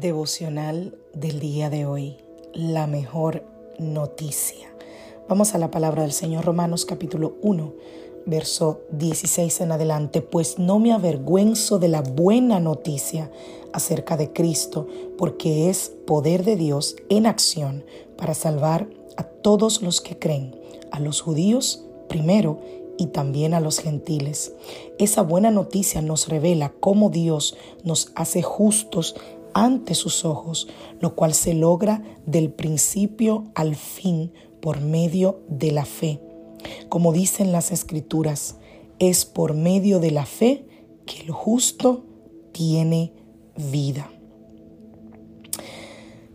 Devocional del día de hoy, la mejor noticia. Vamos a la palabra del Señor Romanos capítulo 1, verso 16 en adelante, pues no me avergüenzo de la buena noticia acerca de Cristo, porque es poder de Dios en acción para salvar a todos los que creen, a los judíos primero y también a los gentiles. Esa buena noticia nos revela cómo Dios nos hace justos ante sus ojos, lo cual se logra del principio al fin por medio de la fe. Como dicen las escrituras, es por medio de la fe que el justo tiene vida.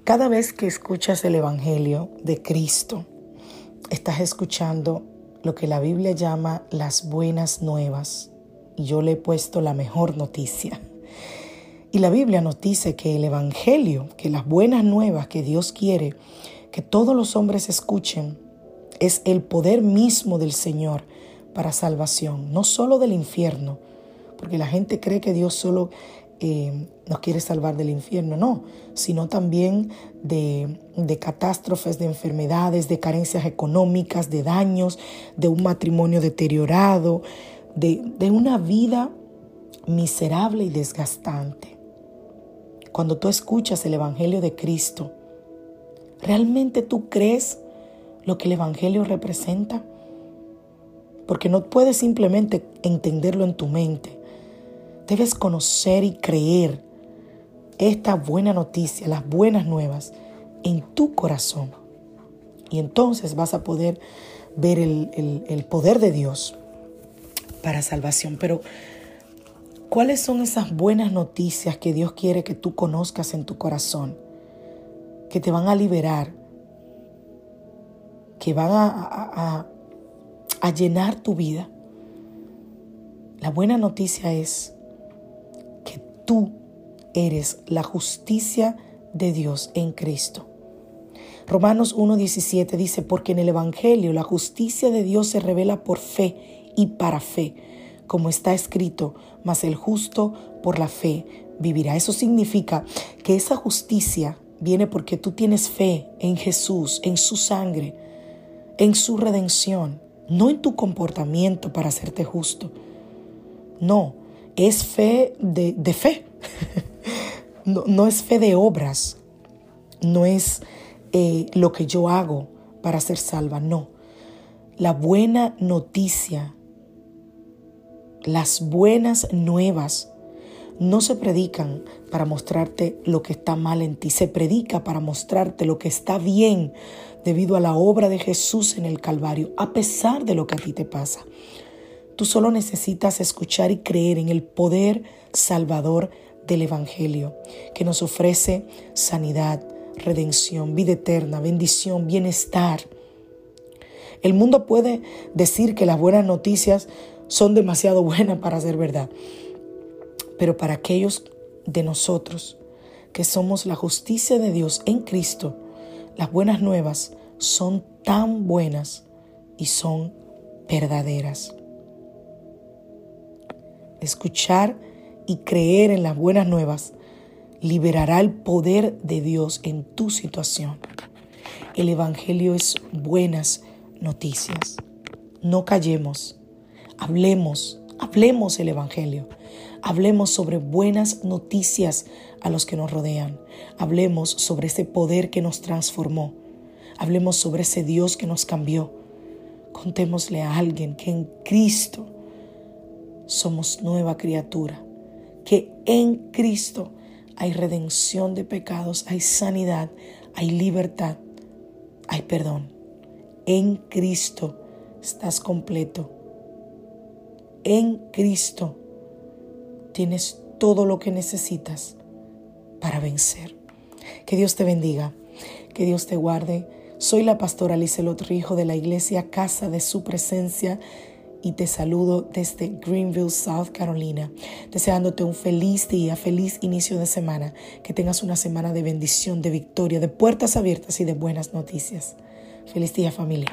Cada vez que escuchas el Evangelio de Cristo, estás escuchando lo que la Biblia llama las buenas nuevas. Y yo le he puesto la mejor noticia. Y la Biblia nos dice que el Evangelio, que las buenas nuevas que Dios quiere que todos los hombres escuchen, es el poder mismo del Señor para salvación, no solo del infierno, porque la gente cree que Dios solo eh, nos quiere salvar del infierno, no, sino también de, de catástrofes, de enfermedades, de carencias económicas, de daños, de un matrimonio deteriorado, de, de una vida miserable y desgastante cuando tú escuchas el Evangelio de Cristo, ¿realmente tú crees lo que el Evangelio representa? Porque no puedes simplemente entenderlo en tu mente. Debes conocer y creer esta buena noticia, las buenas nuevas, en tu corazón. Y entonces vas a poder ver el, el poder de Dios para salvación. Pero ¿Cuáles son esas buenas noticias que Dios quiere que tú conozcas en tu corazón? Que te van a liberar, que van a, llenar tu vida. La buena noticia es que tú eres la justicia de Dios en Cristo. Romanos 1.17 dice, porque en el Evangelio la justicia de Dios se revela por fe y para fe como está escrito, mas el justo por la fe vivirá. Eso significa que esa justicia viene porque tú tienes fe en Jesús, en su sangre, en su redención, no en tu comportamiento para hacerte justo. No, es fe de, fe. no, es fe de obras, no es eh, lo que yo hago para ser salva, no. La buena noticia las buenas nuevas no se predican para mostrarte lo que está mal en ti, se predica para mostrarte lo que está bien debido a la obra de Jesús en el Calvario, a pesar de lo que a ti te pasa. Tú solo necesitas escuchar y creer en el poder salvador del Evangelio, que nos ofrece sanidad, redención, vida eterna, bendición, bienestar. El mundo puede decir que las buenas noticias son demasiado buenas para ser verdad. Pero para aquellos de nosotros que somos la justicia de Dios en Cristo, las buenas nuevas son tan buenas y son verdaderas. Escuchar y creer en las buenas nuevas liberará el poder de Dios en tu situación. El Evangelio es buenas noticias. No callemos, hablemos, hablemos el Evangelio. Hablemos sobre buenas noticias a los que nos rodean. Hablemos sobre ese poder que nos transformó. Hablemos sobre ese Dios que nos cambió. Contémosle a alguien que en Cristo somos nueva criatura, que en Cristo hay redención de pecados, hay sanidad, hay libertad, hay perdón. En Cristo estás completo. En Cristo tienes todo lo que necesitas para vencer. Que Dios te bendiga, que Dios te guarde. Soy la pastora Lizelot Rijo de la iglesia Casa de Su Presencia y te saludo desde Greenville, South Carolina, deseándote un feliz día, feliz inicio de semana, que tengas una semana de bendición, de victoria, de puertas abiertas y de buenas noticias. Feliz día familia.